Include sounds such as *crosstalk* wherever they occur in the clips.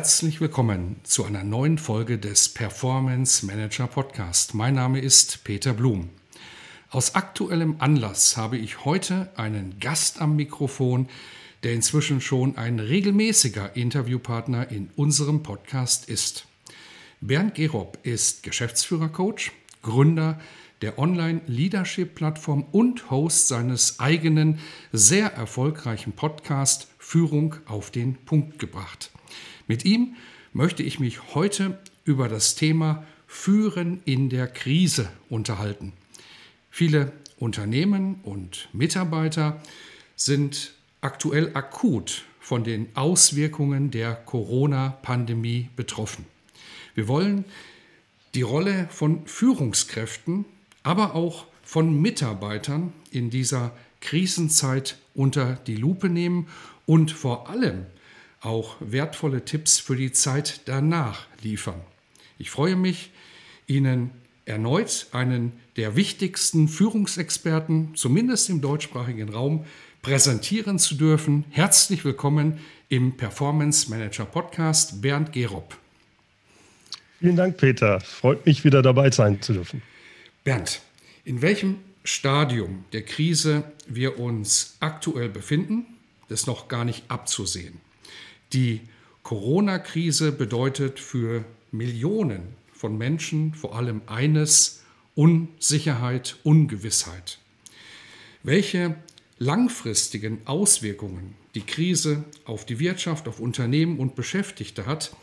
Herzlich willkommen zu einer neuen Folge des Performance Manager Podcast. Mein Name ist Peter Blum. Aus aktuellem Anlass habe ich heute einen Gast am Mikrofon, der inzwischen schon ein regelmäßiger Interviewpartner in unserem Podcast ist. Bernd Gerob ist Geschäftsführercoach, Gründer der Online-Leadership-Plattform und Host seines eigenen sehr erfolgreichen Podcast Führung auf den Punkt gebracht. Mit ihm möchte ich mich heute über das Thema Führen in der Krise unterhalten. Viele Unternehmen und Mitarbeiter sind aktuell akut von den Auswirkungen der Corona-Pandemie betroffen. Wir wollen die Rolle von Führungskräften, aber auch von Mitarbeitern in dieser Krisenzeit unter die Lupe nehmen und vor allem auch wertvolle Tipps für die Zeit danach liefern. Ich freue mich, Ihnen erneut einen der wichtigsten Führungsexperten, zumindest im deutschsprachigen Raum, präsentieren zu dürfen. Herzlich willkommen im Performance Manager Podcast, Bernd Gerob. Vielen Dank, Peter. Freut mich, wieder dabei sein zu dürfen. Bernd, in welchem Stadium der Krise wir uns aktuell befinden, ist noch gar nicht abzusehen. Die Corona-Krise bedeutet für Millionen von Menschen vor allem eines, Unsicherheit, Ungewissheit. Welche langfristigen Auswirkungen die Krise auf die Wirtschaft, auf Unternehmen und Beschäftigte hat,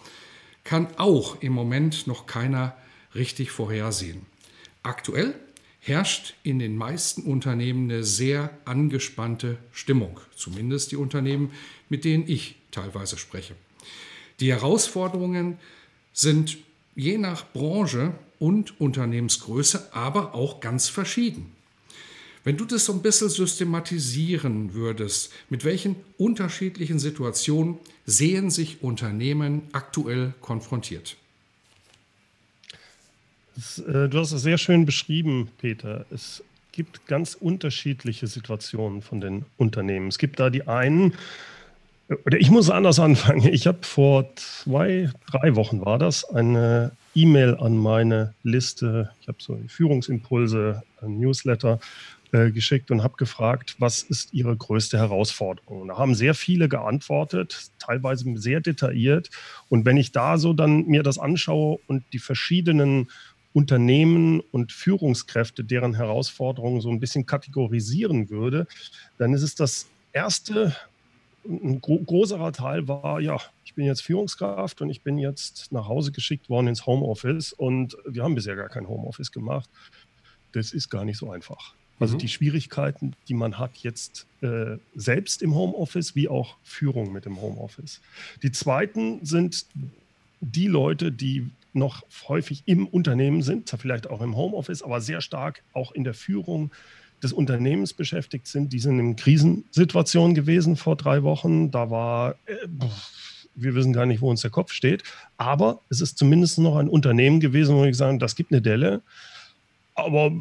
kann auch im Moment noch keiner richtig vorhersehen. Aktuell herrscht in den meisten Unternehmen eine sehr angespannte Stimmung, zumindest die Unternehmen, mit denen ich teilweise spreche. Die Herausforderungen sind je nach Branche und Unternehmensgröße aber auch ganz verschieden. Wenn du das so ein bisschen systematisieren würdest, mit welchen unterschiedlichen Situationen sehen sich Unternehmen aktuell konfrontiert? Das, äh, du hast es sehr schön beschrieben, Peter. Es gibt ganz unterschiedliche Situationen von den Unternehmen. Es gibt da die einen, oder ich muss anders anfangen. Ich habe vor zwei, drei Wochen war das, eine E-Mail an meine Liste. Ich habe so Führungsimpulse, ein Newsletter äh, geschickt und habe gefragt, was ist Ihre größte Herausforderung? Da haben sehr viele geantwortet, teilweise sehr detailliert. Und wenn ich da so dann mir das anschaue und die verschiedenen Unternehmen und Führungskräfte, deren Herausforderungen so ein bisschen kategorisieren würde, dann ist es das erste ein gro großer Teil war, ja, ich bin jetzt Führungskraft und ich bin jetzt nach Hause geschickt worden ins Homeoffice und wir haben bisher gar kein Homeoffice gemacht. Das ist gar nicht so einfach. Also mhm. die Schwierigkeiten, die man hat jetzt äh, selbst im Homeoffice, wie auch Führung mit dem Homeoffice. Die zweiten sind die Leute, die noch häufig im Unternehmen sind, vielleicht auch im Homeoffice, aber sehr stark auch in der Führung des Unternehmens beschäftigt sind. Die sind in Krisensituationen gewesen vor drei Wochen. Da war, äh, wir wissen gar nicht, wo uns der Kopf steht. Aber es ist zumindest noch ein Unternehmen gewesen, wo ich sagen, das gibt eine Delle. Aber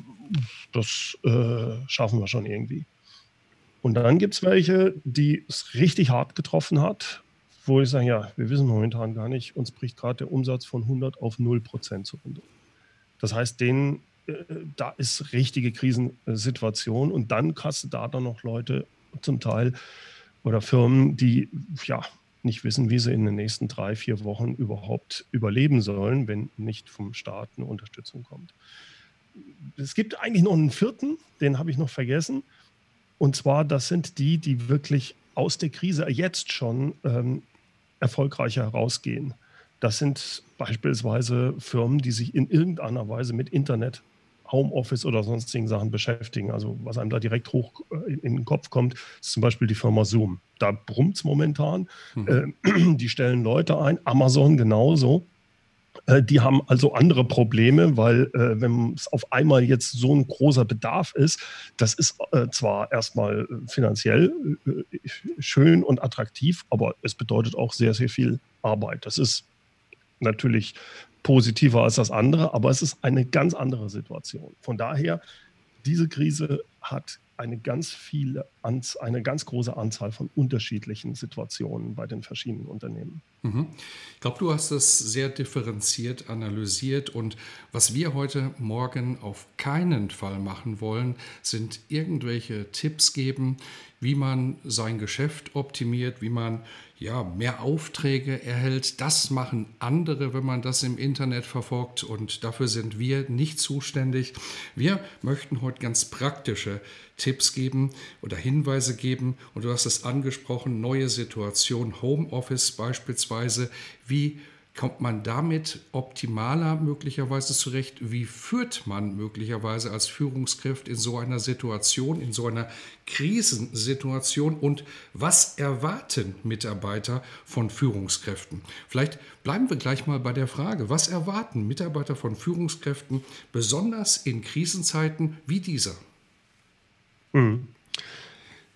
das äh, schaffen wir schon irgendwie. Und dann gibt es welche, die es richtig hart getroffen hat, wo ich sage, ja, wir wissen momentan gar nicht, uns bricht gerade der Umsatz von 100 auf 0 Prozent zurück. Das heißt, denen da ist richtige Krisensituation und dann hast du da dann noch Leute zum Teil oder Firmen, die ja nicht wissen, wie sie in den nächsten drei, vier Wochen überhaupt überleben sollen, wenn nicht vom Staat eine Unterstützung kommt. Es gibt eigentlich noch einen vierten, den habe ich noch vergessen. Und zwar, das sind die, die wirklich aus der Krise jetzt schon ähm, erfolgreicher herausgehen. Das sind beispielsweise Firmen, die sich in irgendeiner Weise mit Internet Homeoffice oder sonstigen Sachen beschäftigen. Also was einem da direkt hoch äh, in, in den Kopf kommt, ist zum Beispiel die Firma Zoom. Da brummt es momentan. Mhm. Äh, *clears throat* die stellen Leute ein, Amazon genauso. Äh, die haben also andere Probleme, weil äh, wenn es auf einmal jetzt so ein großer Bedarf ist, das ist äh, zwar erstmal finanziell äh, schön und attraktiv, aber es bedeutet auch sehr, sehr viel Arbeit. Das ist natürlich positiver als das andere, aber es ist eine ganz andere Situation. Von daher, diese Krise hat eine ganz viele, eine ganz große Anzahl von unterschiedlichen Situationen bei den verschiedenen Unternehmen. Mhm. Ich glaube, du hast das sehr differenziert analysiert und was wir heute Morgen auf keinen Fall machen wollen, sind irgendwelche Tipps geben, wie man sein Geschäft optimiert, wie man ja, mehr Aufträge erhält. Das machen andere, wenn man das im Internet verfolgt und dafür sind wir nicht zuständig. Wir möchten heute ganz praktische Tipps geben oder Hinweise geben und du hast es angesprochen, neue Situation, Homeoffice beispielsweise, wie Kommt man damit optimaler möglicherweise zurecht? Wie führt man möglicherweise als Führungskraft in so einer Situation, in so einer Krisensituation? Und was erwarten Mitarbeiter von Führungskräften? Vielleicht bleiben wir gleich mal bei der Frage, was erwarten Mitarbeiter von Führungskräften besonders in Krisenzeiten wie dieser? Mhm.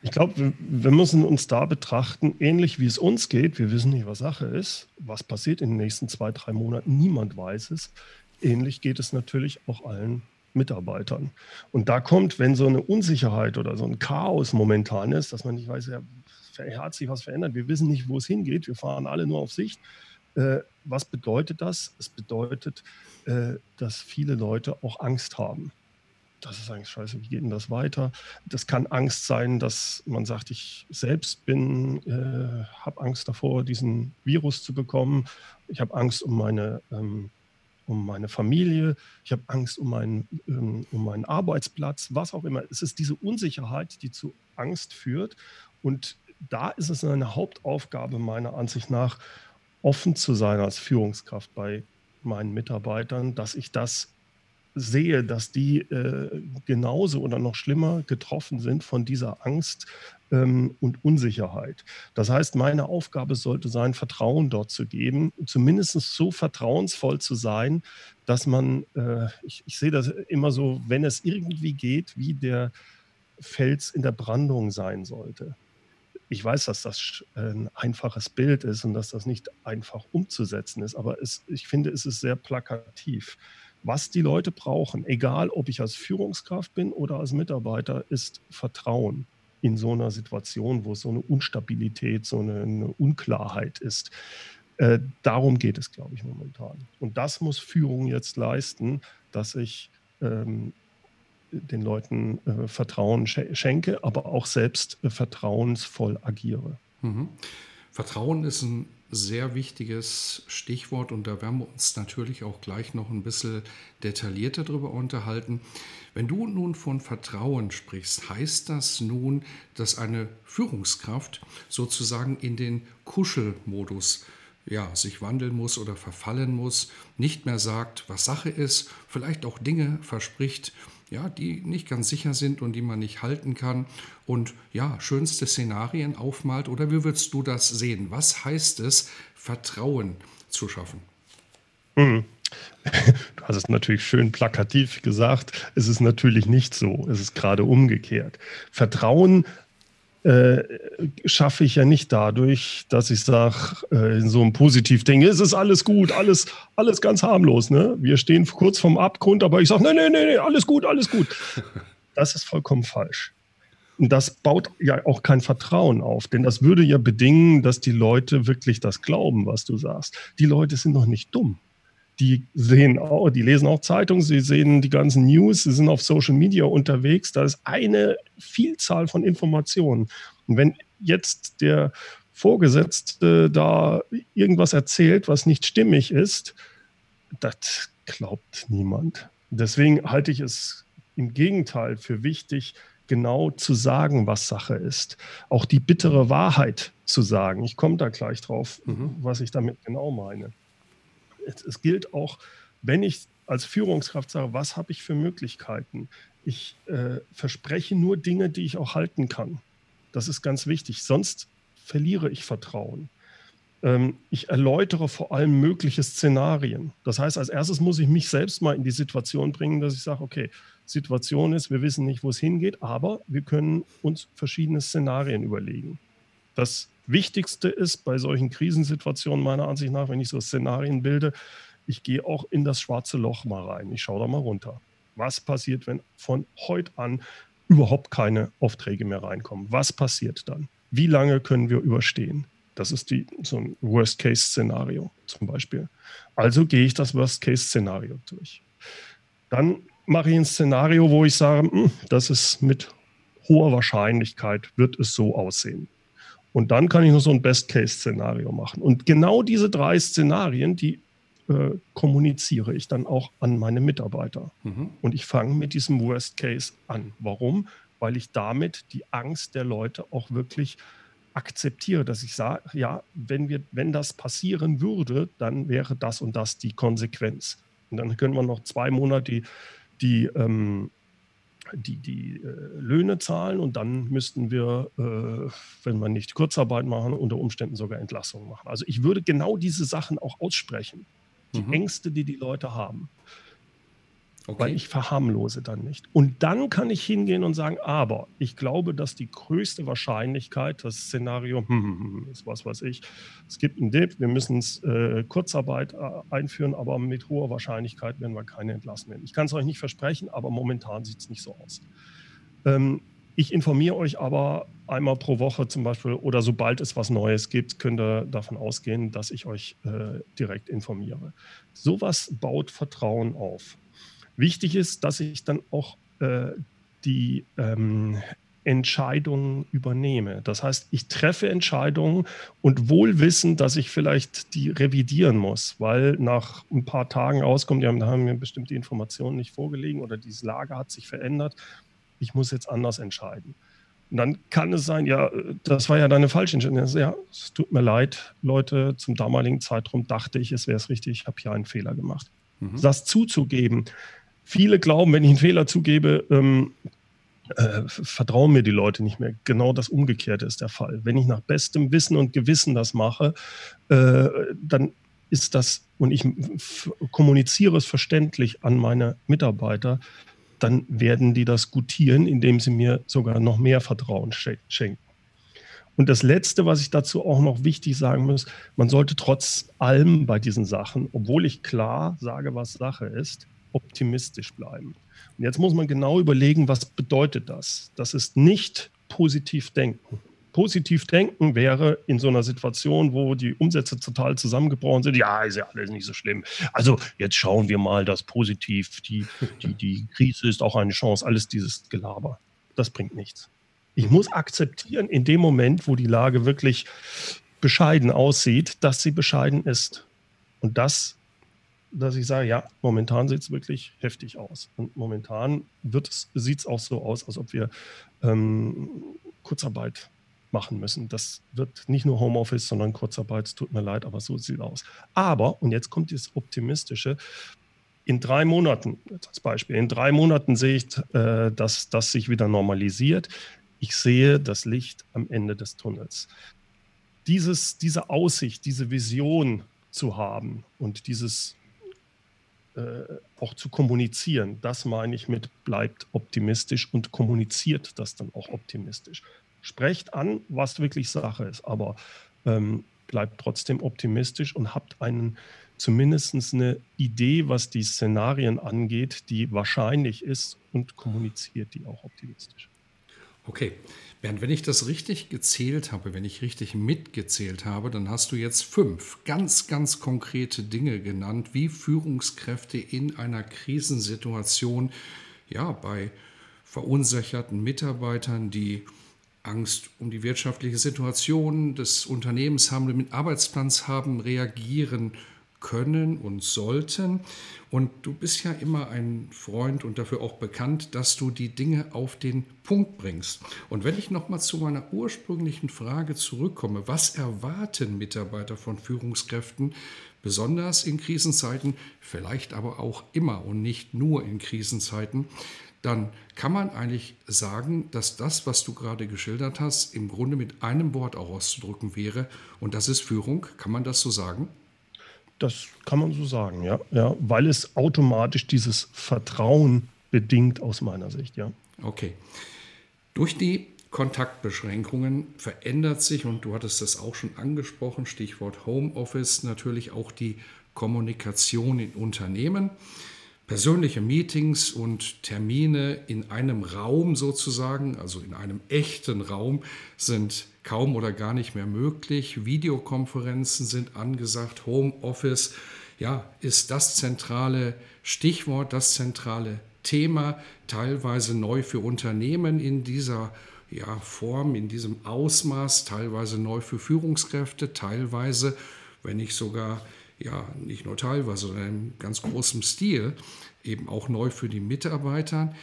Ich glaube, wir müssen uns da betrachten, ähnlich wie es uns geht. Wir wissen nicht, was Sache ist. Was passiert in den nächsten zwei, drei Monaten? Niemand weiß es. Ähnlich geht es natürlich auch allen Mitarbeitern. Und da kommt, wenn so eine Unsicherheit oder so ein Chaos momentan ist, dass man nicht weiß, ja, hat sich was verändert, wir wissen nicht, wo es hingeht, wir fahren alle nur auf Sicht. Äh, was bedeutet das? Es bedeutet, äh, dass viele Leute auch Angst haben das ist eigentlich scheiße, wie geht denn das weiter? Das kann Angst sein, dass man sagt, ich selbst bin, äh, habe Angst davor, diesen Virus zu bekommen. Ich habe Angst um meine, ähm, um meine Familie. Ich habe Angst um meinen, ähm, um meinen Arbeitsplatz, was auch immer. Es ist diese Unsicherheit, die zu Angst führt. Und da ist es eine Hauptaufgabe meiner Ansicht nach, offen zu sein als Führungskraft bei meinen Mitarbeitern, dass ich das sehe, dass die äh, genauso oder noch schlimmer getroffen sind von dieser Angst ähm, und Unsicherheit. Das heißt, meine Aufgabe sollte sein, Vertrauen dort zu geben, zumindest so vertrauensvoll zu sein, dass man, äh, ich, ich sehe das immer so, wenn es irgendwie geht, wie der Fels in der Brandung sein sollte. Ich weiß, dass das ein einfaches Bild ist und dass das nicht einfach umzusetzen ist, aber es, ich finde, es ist sehr plakativ. Was die Leute brauchen, egal ob ich als Führungskraft bin oder als Mitarbeiter, ist Vertrauen in so einer Situation, wo es so eine Unstabilität, so eine, eine Unklarheit ist. Äh, darum geht es, glaube ich, momentan. Und das muss Führung jetzt leisten, dass ich ähm, den Leuten äh, Vertrauen schenke, aber auch selbst äh, vertrauensvoll agiere. Mhm. Vertrauen ist ein sehr wichtiges Stichwort und da werden wir uns natürlich auch gleich noch ein bisschen detaillierter darüber unterhalten. Wenn du nun von Vertrauen sprichst, heißt das nun, dass eine Führungskraft sozusagen in den Kuschelmodus ja, sich wandeln muss oder verfallen muss, nicht mehr sagt, was Sache ist, vielleicht auch Dinge verspricht, ja, die nicht ganz sicher sind und die man nicht halten kann und ja, schönste Szenarien aufmalt? Oder wie würdest du das sehen? Was heißt es, Vertrauen zu schaffen? Mhm. *laughs* Du hast es natürlich schön plakativ gesagt. Es ist natürlich nicht so. Es ist gerade umgekehrt. Vertrauen äh, schaffe ich ja nicht dadurch, dass ich sage, äh, in so einem Positiv-Ding, es ist alles gut, alles, alles ganz harmlos. Ne? Wir stehen kurz vorm Abgrund, aber ich sage, nee, nee, nee, nee, alles gut, alles gut. *laughs* Das ist vollkommen falsch. Und das baut ja auch kein Vertrauen auf, denn das würde ja bedingen, dass die Leute wirklich das glauben, was du sagst. Die Leute sind noch nicht dumm die sehen auch, die lesen auch Zeitungen, sie sehen die ganzen News, sie sind auf Social Media unterwegs. Da ist eine Vielzahl von Informationen. Und wenn jetzt der Vorgesetzte da irgendwas erzählt, was nicht stimmig ist, das glaubt niemand. Deswegen halte ich es im Gegenteil für wichtig, genau zu sagen, was Sache ist. Auch die bittere Wahrheit zu sagen. Ich komme da gleich drauf, mhm. was ich damit genau meine es, gilt auch, wenn ich als Führungskraft sage, was habe ich für Möglichkeiten? Ich äh, verspreche nur Dinge, die ich auch halten kann. Das ist ganz wichtig. Sonst verliere ich Vertrauen. Ähm, ich erläutere vor allem mögliche Szenarien. Das heißt, als erstes muss ich mich selbst mal in die Situation bringen, dass ich sage, okay, Situation ist, wir wissen nicht, wo es hingeht, aber wir können uns verschiedene Szenarien überlegen. Das Wichtigste ist bei solchen Krisensituationen meiner Ansicht nach, wenn ich so Szenarien bilde, ich gehe auch in das schwarze Loch mal rein. Ich schaue da mal runter. Was passiert, wenn von heute an überhaupt keine Aufträge mehr reinkommen? Was passiert dann? Wie lange können wir überstehen? Das ist die, so ein Worst-Case-Szenario zum Beispiel. Also gehe ich das Worst-Case-Szenario durch. Dann mache ich ein Szenario, wo ich sage, hm, das ist mit hoher Wahrscheinlichkeit, wird es so aussehen. Und dann kann ich noch so ein Best-Case-Szenario machen. Und genau diese drei Szenarien, die äh, kommuniziere ich dann auch an meine Mitarbeiter. Mhm. Und ich fange mit diesem Worst Case an. Warum? Weil ich damit die Angst der Leute auch wirklich akzeptiere, dass ich sage, ja, wenn, wir, wenn das passieren würde, dann wäre das und das die Konsequenz. Und dann können wir noch zwei Monate die, die, ähm, die, die äh, Löhne zahlen und dann müssten wir, äh, wenn wir nicht Kurzarbeit machen, unter Umständen sogar Entlassungen machen. Also ich würde genau diese Sachen auch aussprechen die mhm. Ängste, die die Leute haben. Okay. Weil ich verharmlose dann nicht. Und dann kann ich hingehen und sagen, aber ich glaube, dass die größte Wahrscheinlichkeit, das Szenario, hm, *laughs* ist was weiß ich, es gibt einen Dip, wir müssen äh, Kurzarbeit äh, einführen, aber mit hoher Wahrscheinlichkeit werden wir keine entlassen werden. Ich kann es euch nicht versprechen, aber momentan sieht es nicht so aus. Ähm, ich informiere euch aber einmal pro Woche zum Beispiel oder sobald es was Neues gibt, könnt ihr davon ausgehen, dass ich euch äh, direkt informiere. Sowas baut Vertrauen auf. Wichtig ist, dass ich dann auch äh, die ähm, Entscheidungen übernehme. Das heißt, ich treffe Entscheidungen und wohl wissen, dass ich vielleicht die revidieren muss, weil nach ein paar Tagen rauskommt, ja, da haben mir bestimmte Informationen nicht vorgelegen oder diese Lage hat sich verändert ich muss jetzt anders entscheiden. Und dann kann es sein, ja, das war ja deine falsche Entscheidung. Ja, es tut mir leid, Leute, zum damaligen Zeitraum dachte ich, es wäre es richtig, ich habe hier einen Fehler gemacht. Mhm. Das zuzugeben. Viele glauben, wenn ich einen Fehler zugebe, ähm, äh, vertrauen mir die Leute nicht mehr. Genau das Umgekehrte ist der Fall. Wenn ich nach bestem Wissen und Gewissen das mache, äh, dann ist das, und ich kommuniziere es verständlich an meine Mitarbeiter, dann werden die das gutieren, indem sie mir sogar noch mehr Vertrauen schenken. Und das Letzte, was ich dazu auch noch wichtig sagen muss, man sollte trotz allem bei diesen Sachen, obwohl ich klar sage, was Sache ist, optimistisch bleiben. Und jetzt muss man genau überlegen, was bedeutet das? Das ist nicht positiv denken positiv denken wäre in so einer Situation, wo die Umsätze total zusammengebrochen sind, ja, ist ja alles nicht so schlimm. Also jetzt schauen wir mal das positiv, die, die, *laughs* die Krise ist auch eine Chance, alles dieses Gelaber. Das bringt nichts. Ich muss akzeptieren, in dem Moment, wo die Lage wirklich bescheiden aussieht, dass sie bescheiden ist. Und das, dass ich sage, ja, momentan sieht es wirklich heftig aus. Und momentan sieht es auch so aus, als ob wir ähm, Kurzarbeit machen müssen. Das wird nicht nur Homeoffice, sondern Kurzarbeit. Es tut mir leid, aber so sieht es aus. Aber, und jetzt kommt das Optimistische, in drei Monaten, als Beispiel, in drei Monaten sehe ich, äh, dass das sich wieder normalisiert. Ich sehe das Licht am Ende des Tunnels. Dieses, diese Aussicht, diese Vision zu haben und dieses auch zu kommunizieren, das meine ich mit bleibt optimistisch und kommuniziert das dann auch optimistisch sprecht an, was wirklich Sache ist, aber ähm, bleibt trotzdem optimistisch und habt einen zumindest eine Idee, was die Szenarien angeht, die wahrscheinlich ist und kommuniziert die auch optimistisch. Okay, Bernd, wenn ich das richtig gezählt habe, wenn ich richtig mitgezählt habe, dann hast du jetzt fünf ganz, ganz konkrete Dinge genannt, wie Führungskräfte in einer Krisensituation, ja, bei verunsicherten Mitarbeitern, die Angst um die wirtschaftliche Situation des Unternehmens haben, mit Arbeitsplatz haben, reagieren können und sollten. Und du bist ja immer ein Freund und dafür auch bekannt, dass du die Dinge auf den Punkt bringst. Und wenn ich nochmal zu meiner ursprünglichen Frage zurückkomme, was erwarten Mitarbeiter von Führungskräften, besonders in Krisenzeiten, vielleicht aber auch immer und nicht nur in Krisenzeiten, dann kann man eigentlich sagen, dass das, was du gerade geschildert hast, im Grunde mit einem Wort auch auszudrücken wäre. Und das ist Führung. Kann man das so sagen? Das kann man so sagen, ja. ja weil es automatisch dieses Vertrauen bedingt aus meiner Sicht, ja. Okay. Durch die Kontaktbeschränkungen verändert sich, und du hattest das auch schon angesprochen, Stichwort Homeoffice, natürlich auch die Kommunikation in Unternehmen. Persönliche Meetings und Termine in einem Raum sozusagen, also in einem echten Raum, sind kaum oder gar nicht mehr möglich. Videokonferenzen sind angesagt. Homeoffice ja, ist das zentrale Stichwort, das zentrale Thema, teilweise neu für Unternehmen in dieser ja, Form, in diesem Ausmaß, teilweise neu für Führungskräfte, teilweise, wenn nicht sogar, ja, nicht nur teilweise, sondern in ganz großem Stil, eben auch neu für die Mitarbeiter.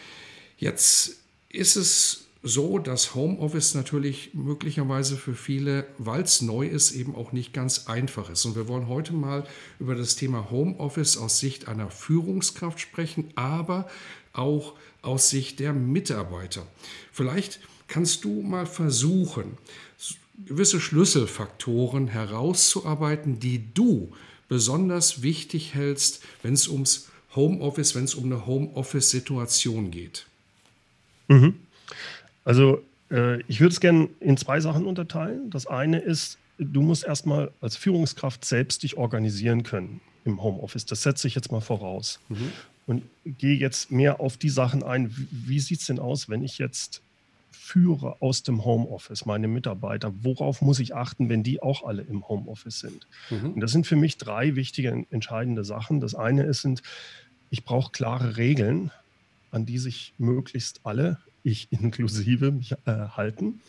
Jetzt ist es so, dass Homeoffice natürlich möglicherweise für viele, weil es neu ist, eben auch nicht ganz einfach ist. Und wir wollen heute mal über das Thema Homeoffice aus Sicht einer Führungskraft sprechen, aber auch aus Sicht der Mitarbeiter. Vielleicht kannst du mal versuchen, gewisse Schlüsselfaktoren herauszuarbeiten, die du besonders wichtig hältst, wenn es ums Homeoffice, wenn es um eine Homeoffice-Situation geht. Mhm. Also äh, ich würde es gerne in zwei Sachen unterteilen. Das eine ist, du musst erstmal als Führungskraft selbst dich organisieren können im Homeoffice. Das setze ich jetzt mal voraus. Mhm. Und gehe jetzt mehr auf die Sachen ein. Wie, wie sieht es denn aus, wenn ich jetzt führe aus dem Homeoffice, meine Mitarbeiter, worauf muss ich achten, wenn die auch alle im Homeoffice sind? Mhm. Und das sind für mich drei wichtige, entscheidende Sachen. Das eine ist, sind, ich brauche klare Regeln, an die sich möglichst alle ich *laughs* inklusive mich äh, halten.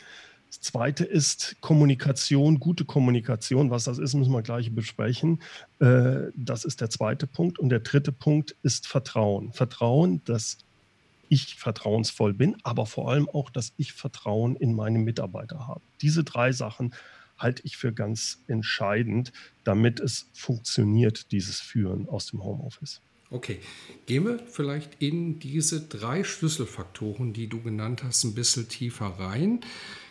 Das zweite ist Kommunikation, gute Kommunikation. Was das ist, müssen wir gleich besprechen. Äh, das ist der zweite Punkt. Und der dritte Punkt ist Vertrauen. Vertrauen, dass ich vertrauensvoll bin, aber vor allem auch, dass ich Vertrauen in meine Mitarbeiter habe. Diese drei Sachen halte ich für ganz entscheidend, damit es funktioniert, dieses Führen aus dem Homeoffice. Okay, gehen wir vielleicht in diese drei Schlüsselfaktoren, die du genannt hast, ein bisschen tiefer rein.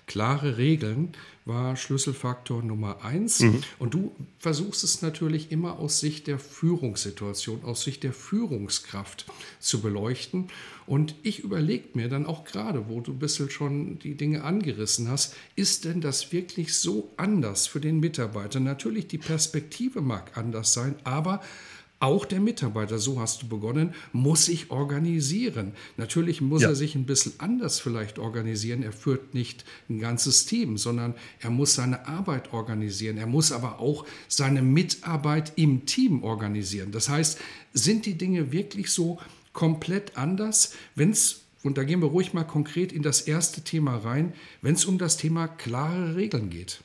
Klare Regeln war Schlüsselfaktor Nummer eins. Mhm. Und du versuchst es natürlich immer aus Sicht der Führungssituation, aus Sicht der Führungskraft zu beleuchten. Und ich überlege mir dann auch gerade, wo du ein bisschen schon die Dinge angerissen hast, ist denn das wirklich so anders für den Mitarbeiter? Natürlich, die Perspektive mag anders sein, aber auch der Mitarbeiter, so hast du begonnen, muss sich organisieren. Natürlich muss ja. er sich ein bisschen anders vielleicht organisieren. Er führt nicht ein ganzes Team, sondern er muss seine Arbeit organisieren. Er muss aber auch seine Mitarbeit im Team organisieren. Das heißt, sind die Dinge wirklich so komplett anders, wenn es und da gehen wir ruhig mal konkret in das erste Thema rein, wenn es um das Thema klare Regeln geht.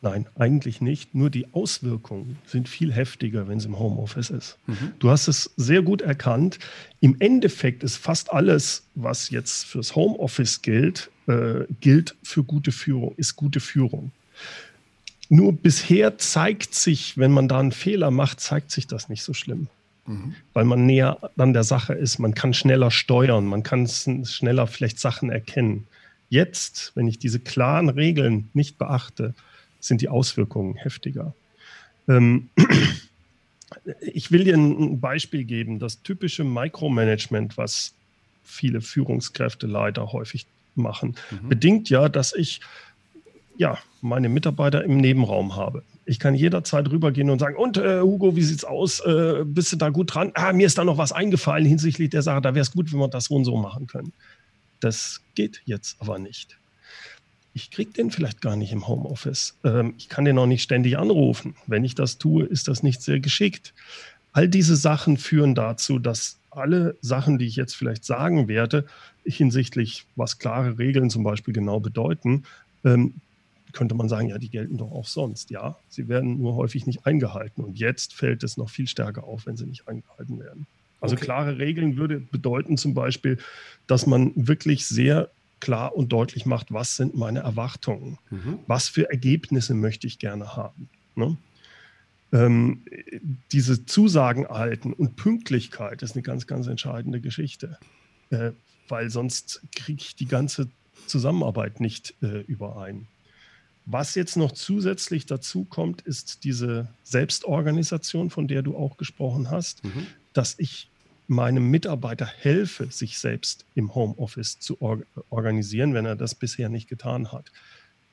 Nein, eigentlich nicht. Nur die Auswirkungen sind viel heftiger, wenn es im Homeoffice ist. Mhm. Du hast es sehr gut erkannt. Im Endeffekt ist fast alles, was jetzt fürs Homeoffice gilt, äh, gilt für gute Führung, ist gute Führung. Nur bisher zeigt sich, wenn man da einen Fehler macht, zeigt sich das nicht so schlimm. Mhm. Weil man näher an der Sache ist, man kann schneller steuern, man kann schneller vielleicht Sachen erkennen. Jetzt, wenn ich diese klaren Regeln nicht beachte, sind die Auswirkungen heftiger. Ähm, *clears throat* ich will dir ein Beispiel geben. Das typische Micromanagement, was viele Führungskräfte leider häufig machen, mhm. bedingt ja, dass ich ja, meine Mitarbeiter im Nebenraum habe. Ich kann jederzeit rübergehen und sagen, und äh, Hugo, wie sieht's aus? Äh, bist du da gut dran? Ah, mir ist da noch was eingefallen hinsichtlich der Sache, da wäre es gut, wenn wir das so und so machen können. Das geht jetzt aber nicht ich kriege den vielleicht gar nicht im Homeoffice. Ähm, ich kann den auch nicht ständig anrufen. Wenn ich das tue, ist das nicht sehr geschickt. All diese Sachen führen dazu, dass alle Sachen, die ich jetzt vielleicht sagen werde, hinsichtlich, was klare Regeln zum Beispiel genau bedeuten, ähm, könnte man sagen, ja, die gelten doch auch sonst. Ja, sie werden nur häufig nicht eingehalten. Und jetzt fällt es noch viel stärker auf, wenn sie nicht eingehalten werden. Also okay. klare Regeln würde bedeuten zum Beispiel, dass man wirklich sehr klar und deutlich macht, was sind meine Erwartungen, mhm. was für Ergebnisse möchte ich gerne haben. Ne? Ähm, diese Zusagen erhalten und Pünktlichkeit ist eine ganz, ganz entscheidende Geschichte, äh, weil sonst kriege ich die ganze Zusammenarbeit nicht äh, überein. Was jetzt noch zusätzlich dazu kommt, ist diese Selbstorganisation, von der du auch gesprochen hast, mhm. dass ich meinem Mitarbeiter helfe, sich selbst im Homeoffice zu or organisieren, wenn er das bisher nicht getan hat.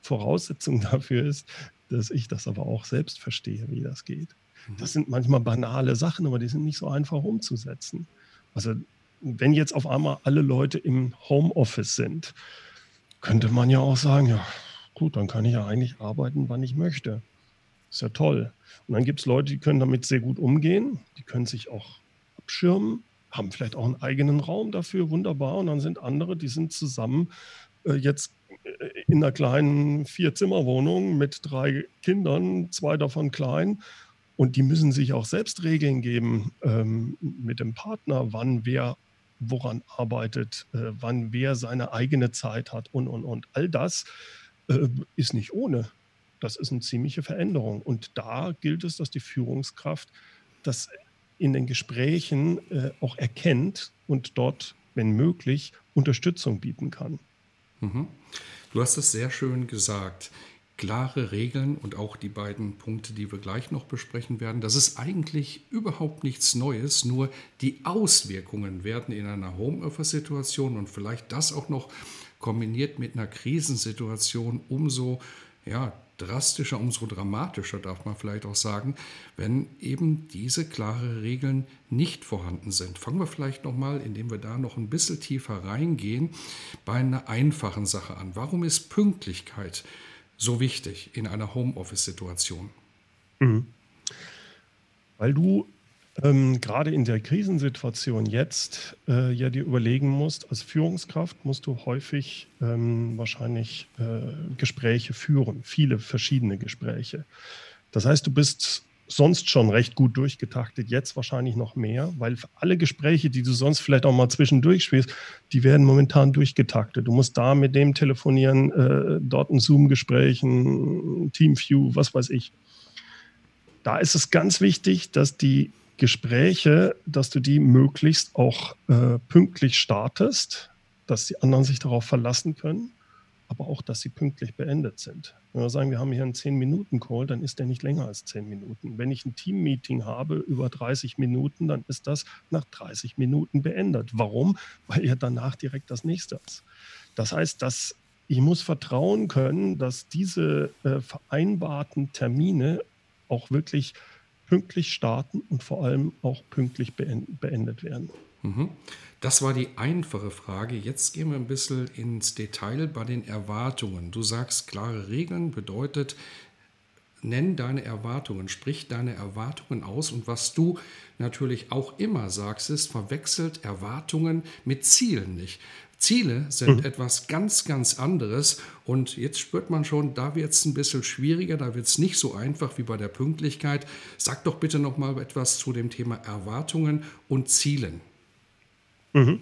Voraussetzung *laughs* dafür ist, dass ich das aber auch selbst verstehe, wie das geht. Mhm. Das sind manchmal banale Sachen, aber die sind nicht so einfach umzusetzen. Also wenn jetzt auf einmal alle Leute im Homeoffice sind, könnte man ja auch sagen, ja, gut, dann kann ich ja eigentlich arbeiten, wann ich möchte. Ist ja toll. Und dann gibt es Leute, die können damit sehr gut umgehen, die können sich auch abschirmen, haben vielleicht auch einen eigenen Raum dafür, wunderbar. Und dann sind andere, die sind zusammen äh, jetzt äh, in einer kleinen Vier-Zimmer-Wohnung mit drei Kindern, zwei davon klein. Und die müssen sich auch selbst Regeln geben ähm, mit dem Partner, wann wer woran arbeitet, äh, wann wer seine eigene Zeit hat und, und, und. All das äh, ist nicht ohne. Das ist eine ziemliche Veränderung. Und da gilt es, dass die Führungskraft das in den Gesprächen äh, auch erkennt und dort, wenn möglich, Unterstützung bieten kann. Mhm. Du hast es sehr schön gesagt. Klare Regeln und auch die beiden Punkte, die wir gleich noch besprechen werden, das ist eigentlich überhaupt nichts Neues, nur die Auswirkungen werden in einer Homeoffice-Situation und vielleicht das auch noch kombiniert mit einer Krisensituation umso ja, drastischer, umso dramatischer, darf man vielleicht auch sagen, wenn eben diese klare Regeln nicht vorhanden sind. Fangen wir vielleicht nochmal, indem wir da noch ein bisschen tiefer reingehen, bei einer einfachen Sache an. Warum ist Pünktlichkeit so wichtig in einer Homeoffice-Situation? Mhm. Weil du ähm, gerade in der Krisensituation jetzt äh, ja dir überlegen musst, als Führungskraft musst du häufig ähm, wahrscheinlich äh, Gespräche führen, viele verschiedene Gespräche. Das heißt, du bist sonst schon recht gut durchgetaktet, jetzt wahrscheinlich noch mehr, weil alle Gespräche, die du sonst vielleicht auch mal zwischendurch spielst, die werden momentan durchgetaktet. Du musst da mit dem telefonieren, äh, dort ein Zoom-Gespräch, ein Teamview, was weiß ich. Da ist es ganz wichtig, dass die Gespräche, dass du die möglichst auch äh, pünktlich startest, dass die anderen sich darauf verlassen können, aber auch, dass sie pünktlich beendet sind. Wenn wir sagen, wir haben hier einen 10-Minuten-Call, dann ist der nicht länger als 10 Minuten. Wenn ich ein Team-Meeting habe über 30 Minuten, dann ist das nach 30 Minuten beendet. Warum? Weil ja danach direkt das nächste ist. Das heißt, dass ich muss vertrauen können, dass diese äh, vereinbarten Termine auch wirklich pünktlich starten und vor allem auch pünktlich beendet werden. Mhm. Das war die einfache Frage. Jetzt gehen wir ein bisschen ins Detail bei den Erwartungen. Du sagst, klare Regeln bedeutet, nenn deine Erwartungen, sprich deine Erwartungen aus. Und was du natürlich auch immer sagst, ist, verwechselt Erwartungen mit Zielen nicht. Ziele sind mhm. etwas ganz, ganz anderes. Und jetzt spürt man schon, da wird es ein bisschen schwieriger, da wird es nicht so einfach wie bei der Pünktlichkeit. Sag doch bitte noch mal etwas zu dem Thema Erwartungen und Zielen. Mhm.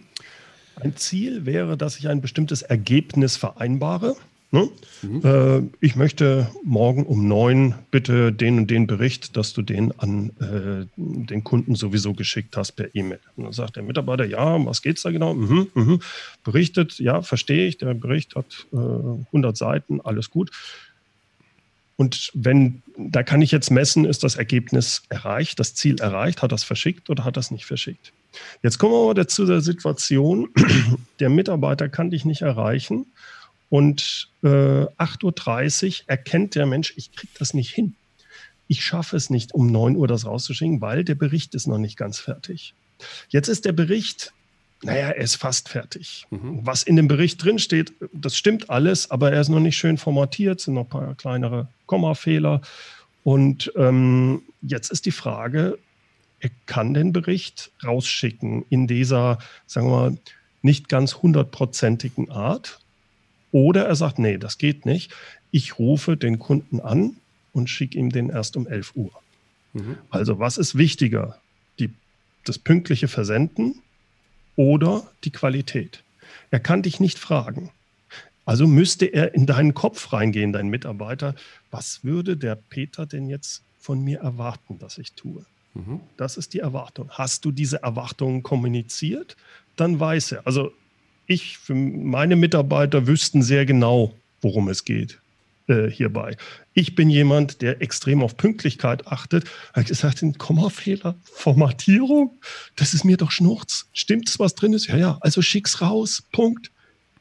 Ein Ziel wäre, dass ich ein bestimmtes Ergebnis vereinbare. Ne? Mhm. Äh, ich möchte morgen um neun bitte den und den Bericht, dass du den an äh, den Kunden sowieso geschickt hast per E-Mail. Und dann sagt der Mitarbeiter, ja, was geht es da genau? Mhm, mhm. Berichtet, ja, verstehe ich, der Bericht hat äh, 100 Seiten, alles gut. Und wenn, da kann ich jetzt messen, ist das Ergebnis erreicht, das Ziel erreicht, hat das verschickt oder hat das nicht verschickt. Jetzt kommen wir aber zu der Situation, *clears throat* der Mitarbeiter kann dich nicht erreichen und äh, 8.30 Uhr erkennt der Mensch, ich kriege das nicht hin. Ich schaffe es nicht, um 9 Uhr das rauszuschicken, weil der Bericht ist noch nicht ganz fertig. Jetzt ist der Bericht, naja, er ist fast fertig. Mhm. Was in dem Bericht drinsteht, das stimmt alles, aber er ist noch nicht schön formatiert, sind noch ein paar kleinere Kommafehler. Und ähm, jetzt ist die Frage, er kann den Bericht rausschicken in dieser, sagen wir mal, nicht ganz hundertprozentigen Art. Oder er sagt, nee, das geht nicht. ich rufe den Kunden an und schicke ihm den erst um 11 Uhr. Mhm. Also was ist wichtiger? Die, das pünktliche Versenden oder die Qualität? Er kann dich nicht fragen. Also müsste er in deinen Kopf reingehen, dein Mitarbeiter. Was würde der Peter denn jetzt von mir erwarten, dass ich tue? Mhm. Das ist die Erwartung. Hast du diese Erwartungen kommuniziert? Dann weiß er. Also ich, für meine Mitarbeiter wüssten sehr genau, worum es geht äh, hierbei. Ich bin jemand, der extrem auf Pünktlichkeit achtet. Habe gesagt, ein Kommafehler, Formatierung, das ist mir doch Schnurz. Stimmt's, was drin ist? Ja, ja, also schick's raus. Punkt.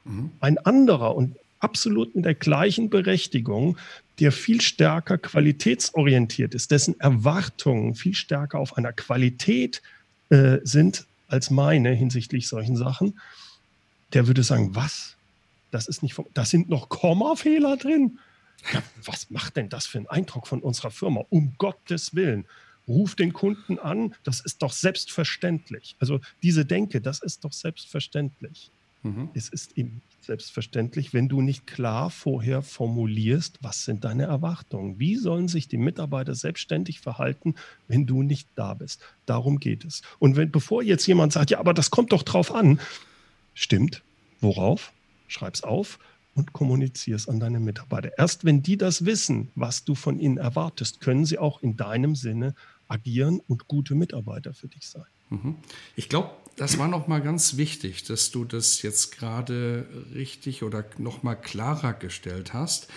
Mhm. Ein anderer und absolut mit der gleichen Berechtigung, der viel stärker qualitätsorientiert ist, dessen Erwartungen viel stärker auf einer Qualität äh, sind als meine hinsichtlich solchen Sachen, der würde sagen, was? Das ist nicht, da sind noch Kommafehler drin. Ja, was macht denn das für einen Eindruck von unserer Firma? Um Gottes Willen. Ruf den Kunden an, das ist doch selbstverständlich. Also diese Denke, das ist doch selbstverständlich. Mhm. Es ist eben selbstverständlich, wenn du nicht klar vorher formulierst, was sind deine Erwartungen? Wie sollen sich die Mitarbeiter selbstständig verhalten, wenn du nicht da bist? Darum geht es. Und wenn, bevor jetzt jemand sagt, ja, aber das kommt doch drauf an, stimmt. Worauf? Schreib's auf und kommuniziere es an deine Mitarbeiter. Erst wenn die das wissen, was du von ihnen erwartest, können sie auch in deinem Sinne agieren und gute Mitarbeiter für dich sein. Mhm. Ich glaube, das war noch mal ganz wichtig, dass du das jetzt gerade richtig oder noch mal klarer gestellt hast.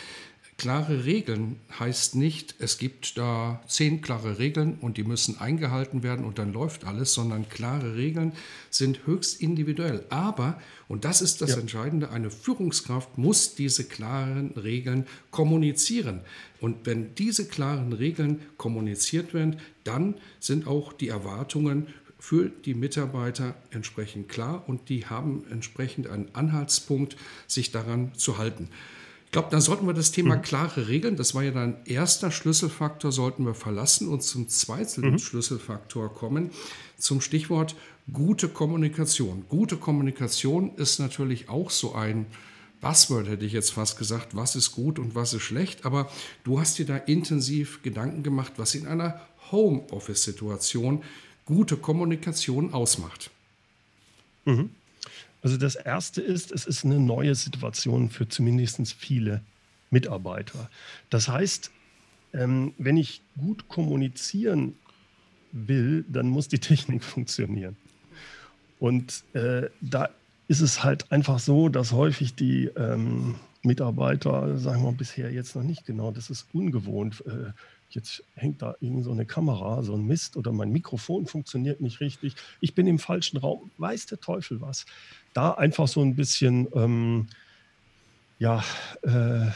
Klare Regeln heißt nicht, es gibt da zehn klare Regeln und die müssen eingehalten werden und dann läuft alles, sondern klare Regeln sind höchst individuell. Aber, und das ist das ja. Entscheidende, eine Führungskraft muss diese klaren Regeln kommunizieren. Und wenn diese klaren Regeln kommuniziert werden, dann sind auch die Erwartungen für die Mitarbeiter entsprechend klar und die haben entsprechend einen Anhaltspunkt, sich daran zu halten. Ich glaube, dann sollten wir das Thema mhm. klare Regeln, das war ja dein erster Schlüsselfaktor, sollten wir verlassen und zum zweiten mhm. Schlüsselfaktor kommen, zum Stichwort gute Kommunikation. Gute Kommunikation ist natürlich auch so ein Buzzword, hätte ich jetzt fast gesagt, was ist gut und was ist schlecht, aber du hast dir da intensiv Gedanken gemacht, was in einer Homeoffice-Situation gute Kommunikation ausmacht. Mhm. Also das Erste ist, es ist eine neue Situation für zumindest viele Mitarbeiter. Das heißt, ähm, wenn ich gut kommunizieren will, dann muss die *laughs* Technik funktionieren. Und äh, da ist es halt einfach so, dass häufig die ähm, Mitarbeiter, sagen wir bisher jetzt noch nicht genau, das ist ungewohnt. Äh, jetzt hängt da irgend so eine Kamera, so ein Mist oder mein Mikrofon funktioniert nicht richtig. Ich bin im falschen Raum, weiß der Teufel was da einfach so ein bisschen, ähm, ja, äh,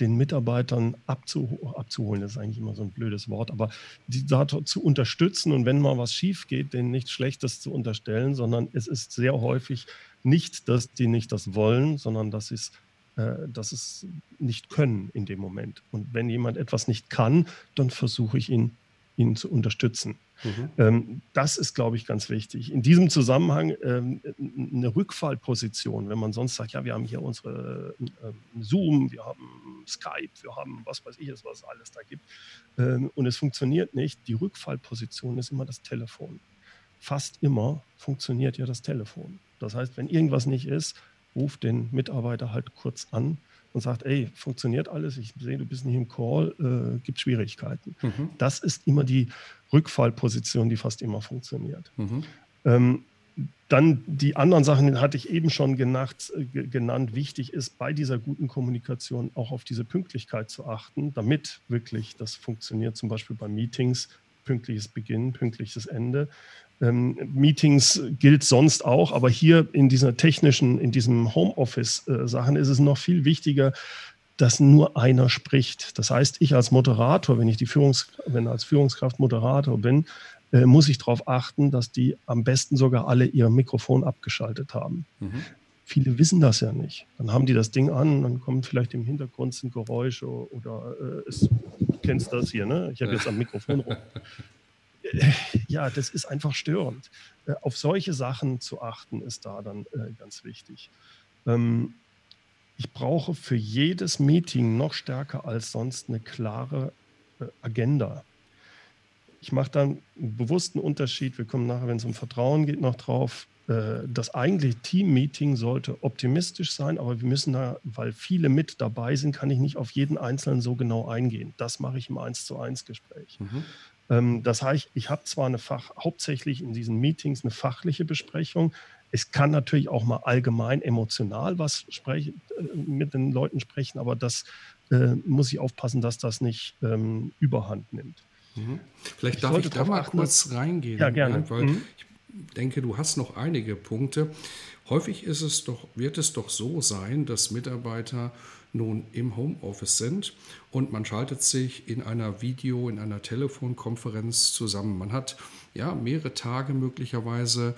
den Mitarbeitern abzuh abzuholen, das ist eigentlich immer so ein blödes Wort, aber die da zu unterstützen und wenn mal was schief geht, denen nichts Schlechtes zu unterstellen, sondern es ist sehr häufig nicht, dass die nicht das wollen, sondern dass sie es äh, dass es nicht können in dem Moment. Und wenn jemand etwas nicht kann, dann versuche ich ihn, ihn zu unterstützen. Mhm. Ähm, das ist, glaube ich, ganz wichtig. In diesem Zusammenhang ähm, eine Rückfallposition, wenn man sonst sagt, ja, wir haben hier unsere äh, Zoom, wir haben Skype, wir haben was weiß ich, was es alles da gibt, ähm, und es funktioniert nicht, die Rückfallposition ist immer das Telefon. Fast immer funktioniert ja das Telefon. Das heißt, wenn irgendwas nicht ist, ruft den Mitarbeiter halt kurz an und sagt, ey, funktioniert alles, ich sehe, du bist nicht im Call, äh, gibt Schwierigkeiten. Mhm. Das ist immer die Rückfallposition, die fast immer funktioniert. Mhm. Ähm, dann die anderen Sachen hatte ich eben schon genannt, äh, genannt. Wichtig ist bei dieser guten Kommunikation auch auf diese Pünktlichkeit zu achten, damit wirklich das funktioniert. Zum Beispiel bei Meetings, pünktliches Beginn, pünktliches Ende. Ähm, Meetings gilt sonst auch, aber hier in dieser technischen, in diesem Homeoffice-Sachen äh, ist es noch viel wichtiger, dass nur einer spricht. Das heißt, ich als Moderator, wenn ich die Führungs wenn als Führungskraft Moderator bin, äh, muss ich darauf achten, dass die am besten sogar alle ihr Mikrofon abgeschaltet haben. Mhm. Viele wissen das ja nicht. Dann haben die das Ding an, dann kommt vielleicht im Hintergrund ein Geräusch oder äh, es, du kennst das hier, ne? Ich habe jetzt am Mikrofon rum. *laughs* ja, das ist einfach störend. Äh, auf solche Sachen zu achten, ist da dann äh, ganz wichtig. Ähm, ich brauche für jedes Meeting noch stärker als sonst eine klare äh, Agenda. Ich mache dann einen bewussten Unterschied. Wir kommen nachher, wenn es um Vertrauen geht, noch drauf. Äh, das eigentliche Team-Meeting sollte optimistisch sein, aber wir müssen da, weil viele mit dabei sind, kann ich nicht auf jeden Einzelnen so genau eingehen. Das mache ich im 1 zu 1 Gespräch. Mhm. Ähm, das heißt, ich habe zwar eine Fach, hauptsächlich in diesen Meetings eine fachliche Besprechung, es kann natürlich auch mal allgemein emotional was sprechen, äh, mit den Leuten sprechen, aber das äh, muss ich aufpassen, dass das nicht ähm, überhand nimmt. Mhm. Vielleicht ich darf ich da mal kurz reingehen. Ja, gerne. weil mhm. ich denke, du hast noch einige Punkte. Häufig ist es doch, wird es doch so sein, dass Mitarbeiter nun im Homeoffice sind und man schaltet sich in einer Video, in einer Telefonkonferenz zusammen. Man hat ja mehrere Tage möglicherweise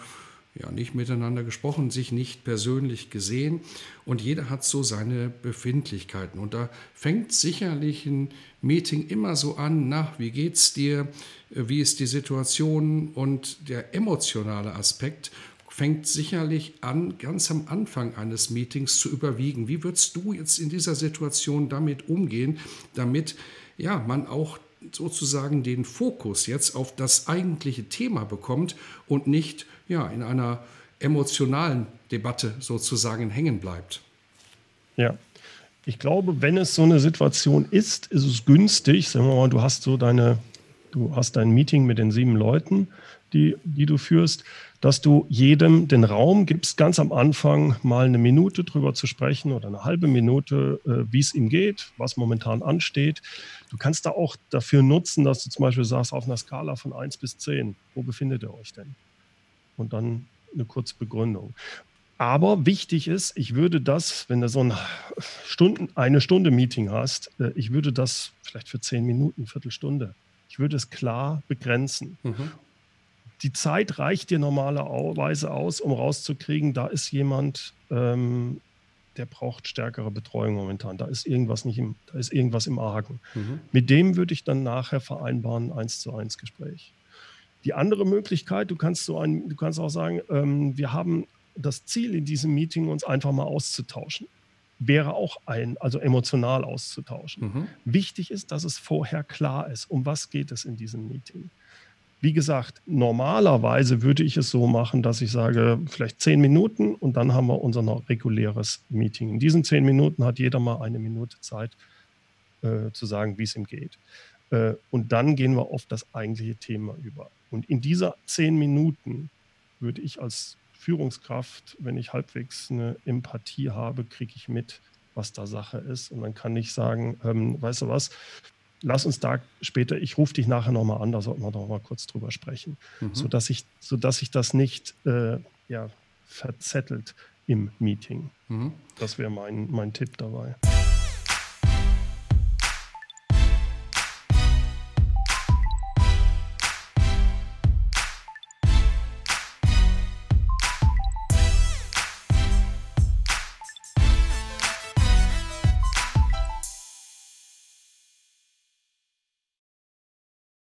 ja, nicht miteinander gesprochen, sich nicht persönlich gesehen und jeder hat so seine Befindlichkeiten. Und da fängt sicherlich ein Meeting immer so an, nach, wie geht's dir, wie ist die Situation und der emotionale Aspekt fängt sicherlich an, ganz am Anfang eines Meetings zu überwiegen. Wie würdest du jetzt in dieser Situation damit umgehen, damit ja, man auch sozusagen den Fokus jetzt auf das eigentliche Thema bekommt und nicht ja, in einer emotionalen Debatte sozusagen hängen bleibt. Ja, ich glaube, wenn es so eine Situation ist, ist es günstig. Sagen wir mal, du hast so deine, du hast dein Meeting mit den sieben Leuten, die, die du führst, dass du jedem den Raum gibst, ganz am Anfang mal eine Minute drüber zu sprechen oder eine halbe Minute, äh, wie es ihm geht, was momentan ansteht. Du kannst da auch dafür nutzen, dass du zum Beispiel sagst, auf einer Skala von 1 bis 10, wo befindet ihr euch denn? Und dann eine kurze Begründung. Aber wichtig ist, ich würde das, wenn du so ein Stunden, eine Stunde Meeting hast, äh, ich würde das vielleicht für zehn Minuten, Viertelstunde, ich würde es klar begrenzen. Mhm die Zeit reicht dir normalerweise aus, um rauszukriegen, da ist jemand, ähm, der braucht stärkere Betreuung momentan. Da ist irgendwas nicht im, da ist irgendwas im Argen. Mhm. Mit dem würde ich dann nachher vereinbaren, eins zu eins Gespräch. Die andere Möglichkeit, du kannst so ein, du kannst auch sagen, ähm, wir haben das Ziel in diesem Meeting, uns einfach mal auszutauschen. Wäre auch ein, also emotional auszutauschen. Mhm. Wichtig ist, dass es vorher klar ist, um was geht es in diesem Meeting. Wie gesagt, normalerweise würde ich es so machen, dass ich sage, vielleicht zehn Minuten und dann haben wir unser reguläres Meeting. In diesen zehn Minuten hat jeder mal eine Minute Zeit äh, zu sagen, wie es ihm geht. Äh, und dann gehen wir auf das eigentliche Thema über. Und in dieser zehn Minuten würde ich als Führungskraft, wenn ich halbwegs eine Empathie habe, kriege ich mit, was da Sache ist. Und dann kann ich sagen, ähm, weißt du was, lass uns da später, ich rufe dich nachher nochmal an, da sollten wir doch mal kurz drüber sprechen, mhm. sodass, ich, sodass sich das nicht äh, ja, verzettelt im Meeting. Mhm. Das wäre mein, mein Tipp dabei.